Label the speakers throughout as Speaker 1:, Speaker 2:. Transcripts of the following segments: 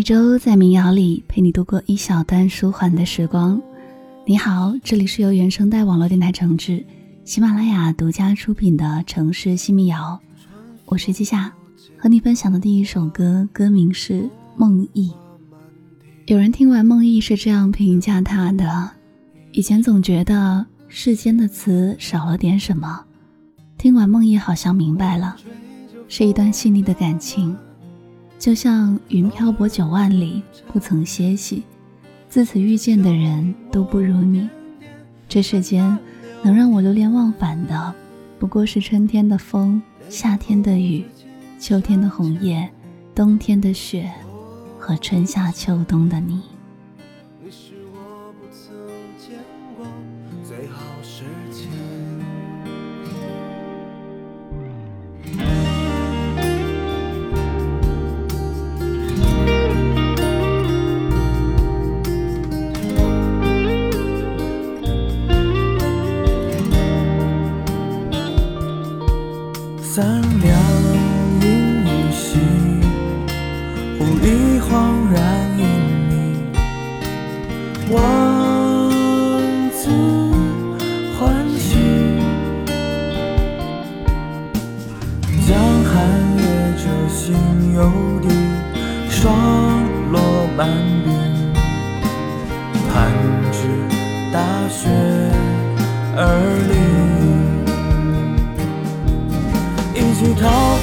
Speaker 1: 每周在民谣里陪你度过一小段舒缓的时光。你好，这里是由原声带网络电台承制，喜马拉雅独家出品的《城市新民谣》，我是季夏，和你分享的第一首歌，歌名是《梦忆》。有人听完《梦忆》是这样评价他的：以前总觉得世间的词少了点什么，听完《梦忆》好像明白了，是一段细腻的感情。就像云漂泊九万里，不曾歇息。自此遇见的人都不如你。这世间能让我流连忘返的，不过是春天的风、夏天的雨、秋天的红叶、冬天的雪，和春夏秋冬的你。
Speaker 2: sun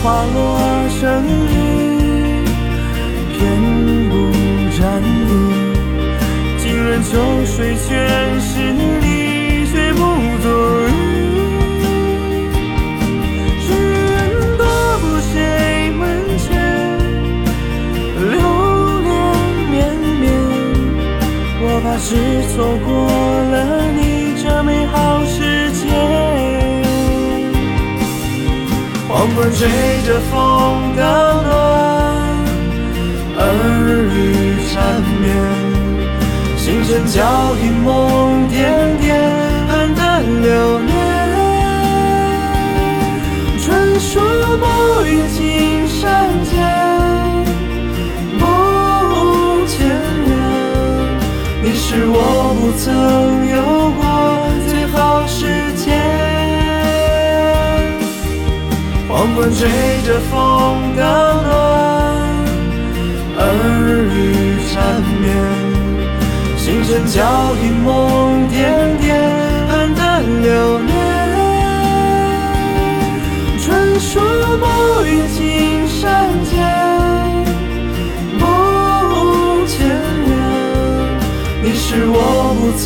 Speaker 2: 花落成雨，偏不沾衣。浸润秋水全是你，却不足意。许愿多不谁门前，流连绵绵。我怕是错过了你黄昏吹着风的暖，耳语缠绵，星辰脚印梦点点，暗淡流年。传说暮云青山间，不见人，你是我不曾有黄昏吹着风的暖，耳语缠绵，星辰脚印梦点点，黯淡流年。传说暮云青山间，不见人，你是我不曾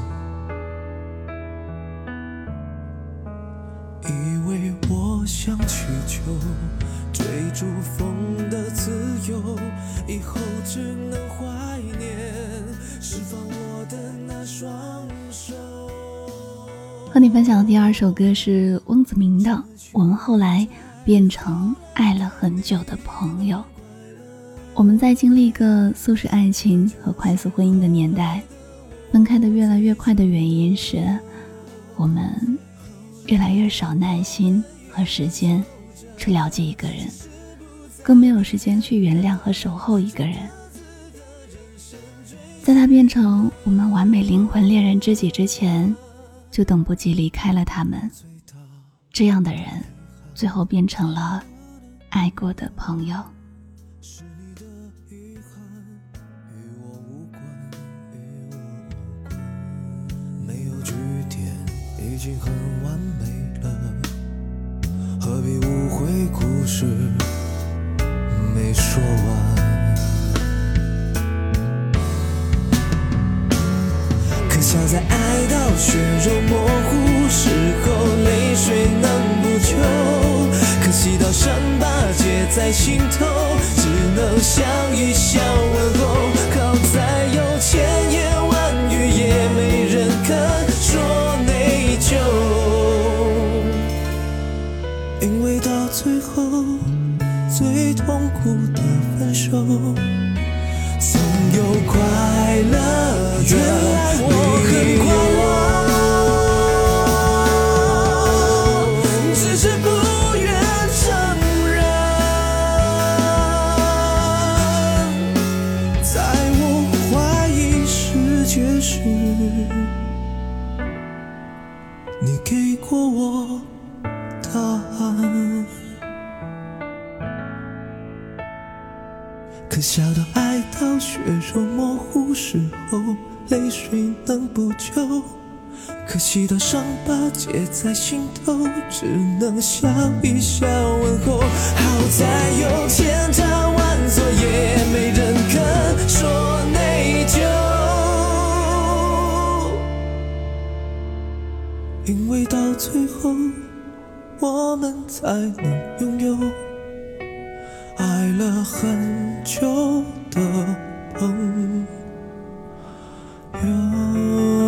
Speaker 1: 和你分享的第二首歌是翁子明的《我们后来变成爱了很久的朋友》。我们在经历一个速食爱情和快速婚姻的年代，分开的越来越快的原因是，我们越来越少耐心和时间去了解一个人，更没有时间去原谅和守候一个人。在他变成我们完美灵魂恋人知己之前，就等不及离开了他们。这样的人，最后变成了爱过的朋友。
Speaker 2: 已经很完美了，何必误会故事没说完？
Speaker 3: 想在爱到血肉模糊时候，泪水能补救。可惜到伤疤结在心头，只能笑一笑问候。好在有千言万语，也没人肯说内疚。因为到最后，最痛苦的分手。总有快乐的原来我光因为到最后，我们才能拥有。爱了很久的朋友。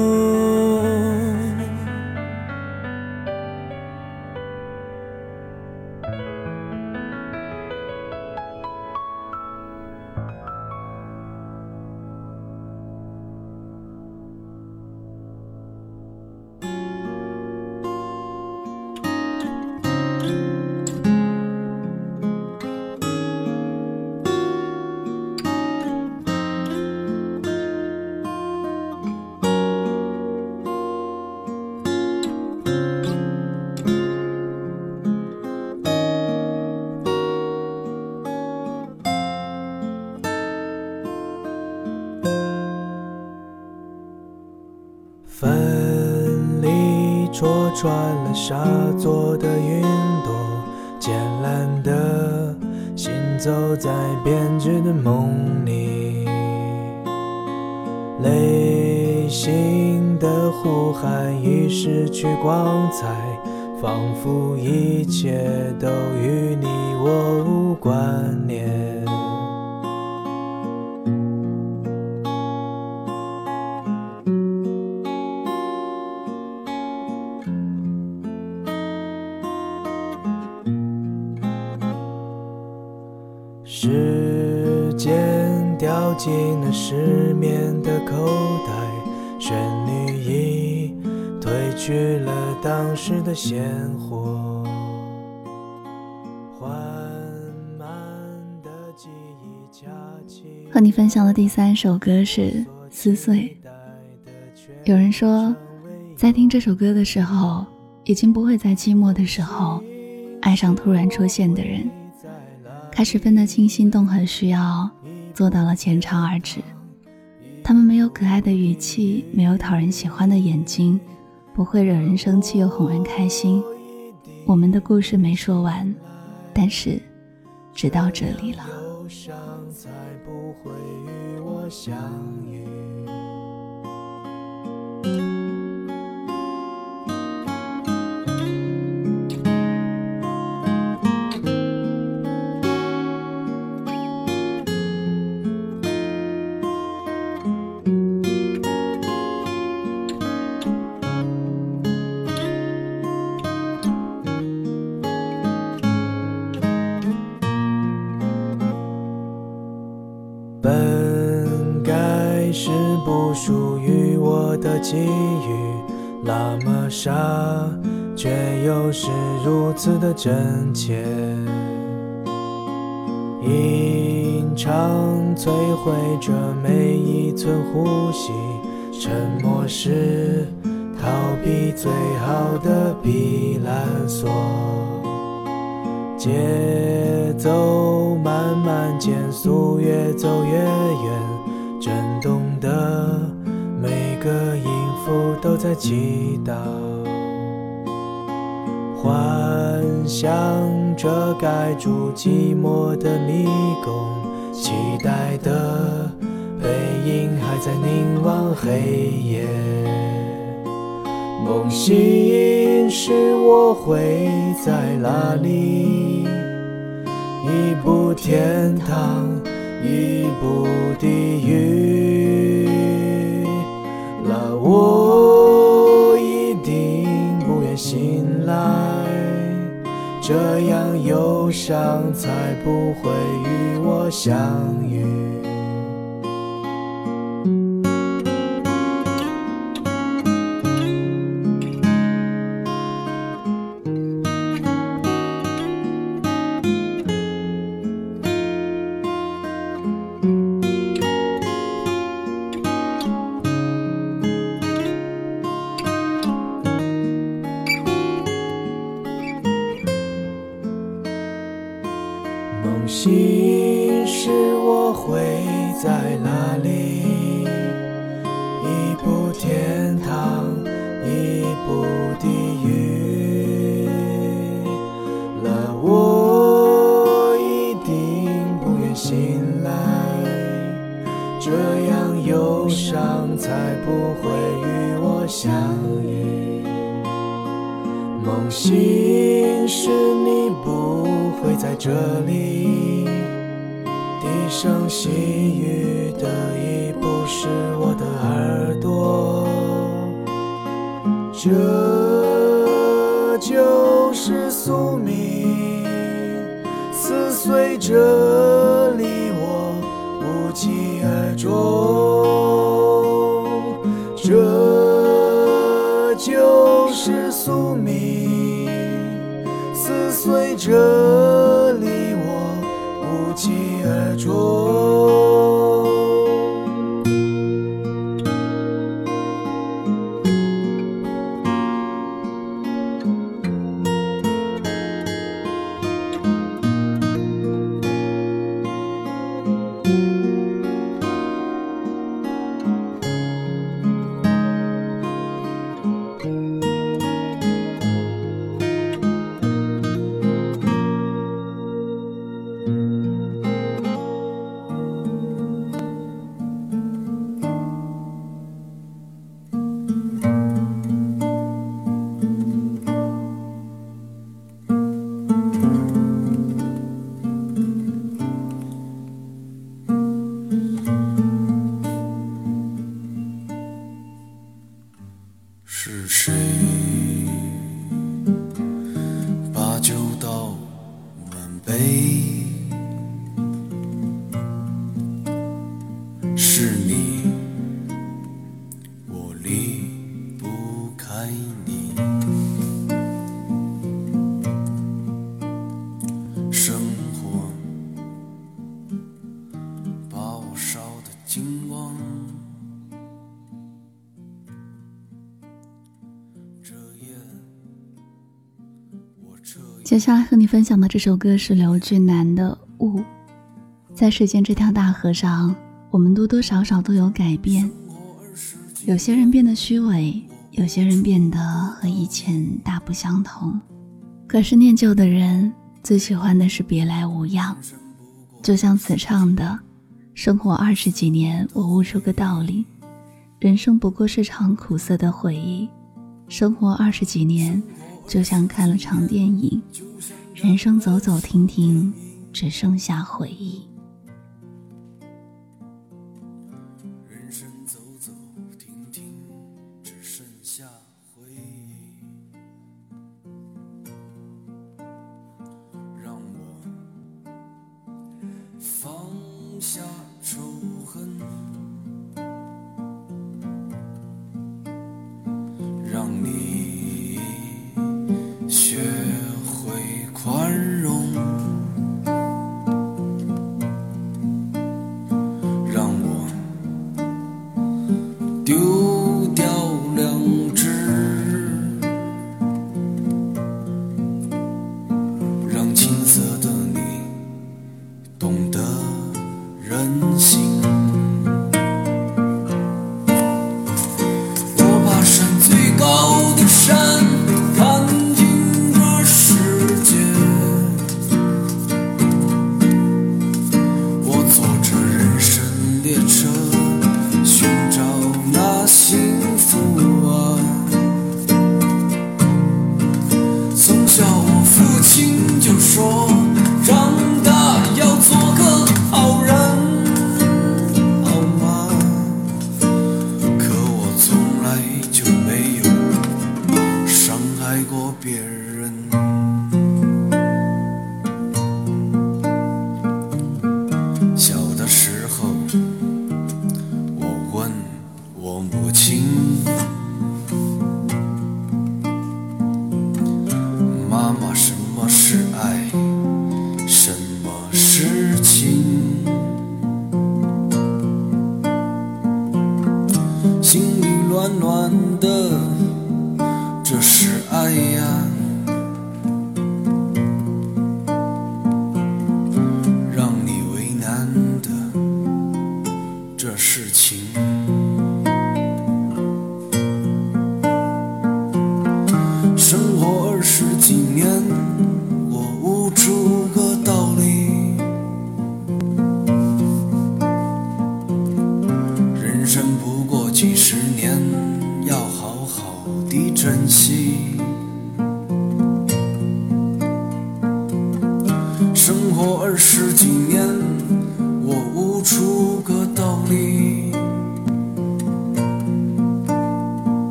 Speaker 3: 穿了沙做的云朵，渐蓝的行走在编织的梦里，内心的呼喊已失去光彩，仿佛一切都与你我无关联。时的鲜活，缓慢的记忆掐起。
Speaker 1: 和你分享的第三首歌是《撕碎》。有人说，在听这首歌的时候，已经不会在寂寞的时候爱上突然出现的人。开始分得清心动和需要，做到了浅尝而止。他们没有可爱的语气，没有讨人喜欢的眼睛，不会惹人生气又哄人开心。我们的故事没说完，但是，只到这里了。
Speaker 3: 的真切。吟唱摧毁着每一寸呼吸，沉默是逃避最好的避难所。节奏慢慢减速，越走越远，震动的每个音符都在祈祷，想着盖住寂寞的迷宫，期待的背影还在凝望黑夜。
Speaker 4: 梦醒时我会在哪里？一步天堂，一步才不会与我相遇。梦醒时我会在哪里？一步天堂，一步地狱。那我一定不愿醒来，这样忧伤才不会与我相遇。梦醒时你不会在这里，细雨的已不是我的耳朵，这就是宿命，撕碎着
Speaker 1: 接下来和你分享的这首歌是刘俊南的《雾》。在时间这条大河上，我们多多少少都有改变。有些人变得虚伪，有些人变得和以前大不相同。可是念旧的人最喜欢的是别来无恙，就像词唱的：“生活二十几年，我悟出个道理，人生不过是场苦涩的回忆。生活二十几年，就像看了场电影，人生走走停停，只剩下回忆。”
Speaker 4: 人生走走停停，只剩下回忆。让我放下仇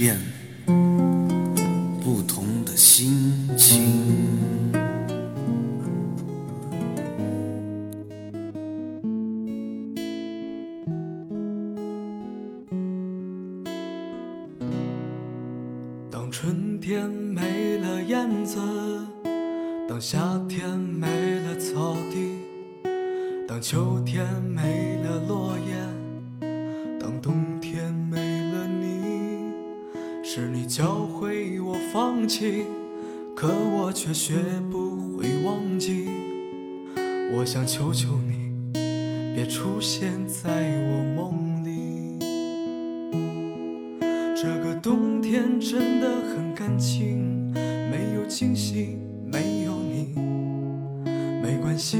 Speaker 2: 几我想求求你，别出现在我梦里。这个冬天真的很干净，没有惊喜，没有你，没关系，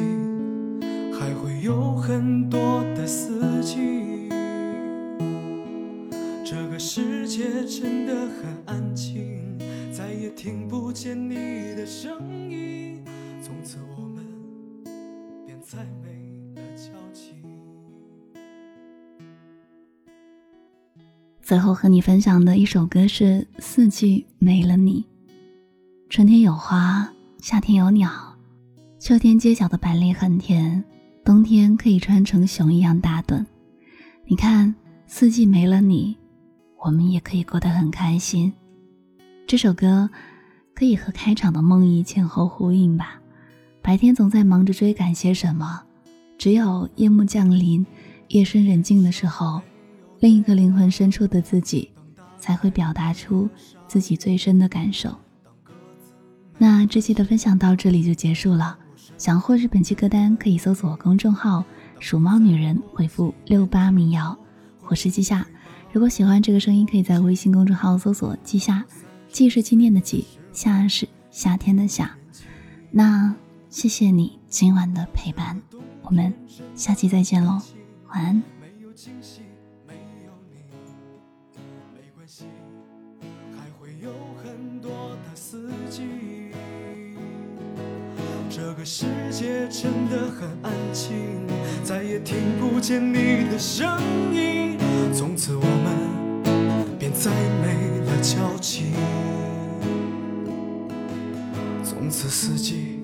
Speaker 1: 最后和你分享的一首歌是《四季没了你》。春天有花，夏天有鸟，秋天街角的板栗很甜，冬天可以穿成熊一样大墩。你看，四季没了你，我们也可以过得很开心。这首歌可以和开场的梦呓前后呼应吧？白天总在忙着追赶些什么，只有夜幕降临，夜深人静的时候。另一个灵魂深处的自己，才会表达出自己最深的感受。那这期的分享到这里就结束了。想获取本期歌单，可以搜索公众号“鼠猫女人”，回复“六八民谣”。我是季夏。如果喜欢这个声音，可以在微信公众号搜索“季夏”，季是纪念的季，夏是夏天的夏。那谢谢你今晚的陪伴，我们下期再见喽，晚安。
Speaker 2: 个世界真的很安静，再也听不见你的声音，从此我们便再没了交集，从此四季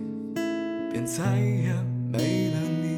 Speaker 2: 便再也没了你。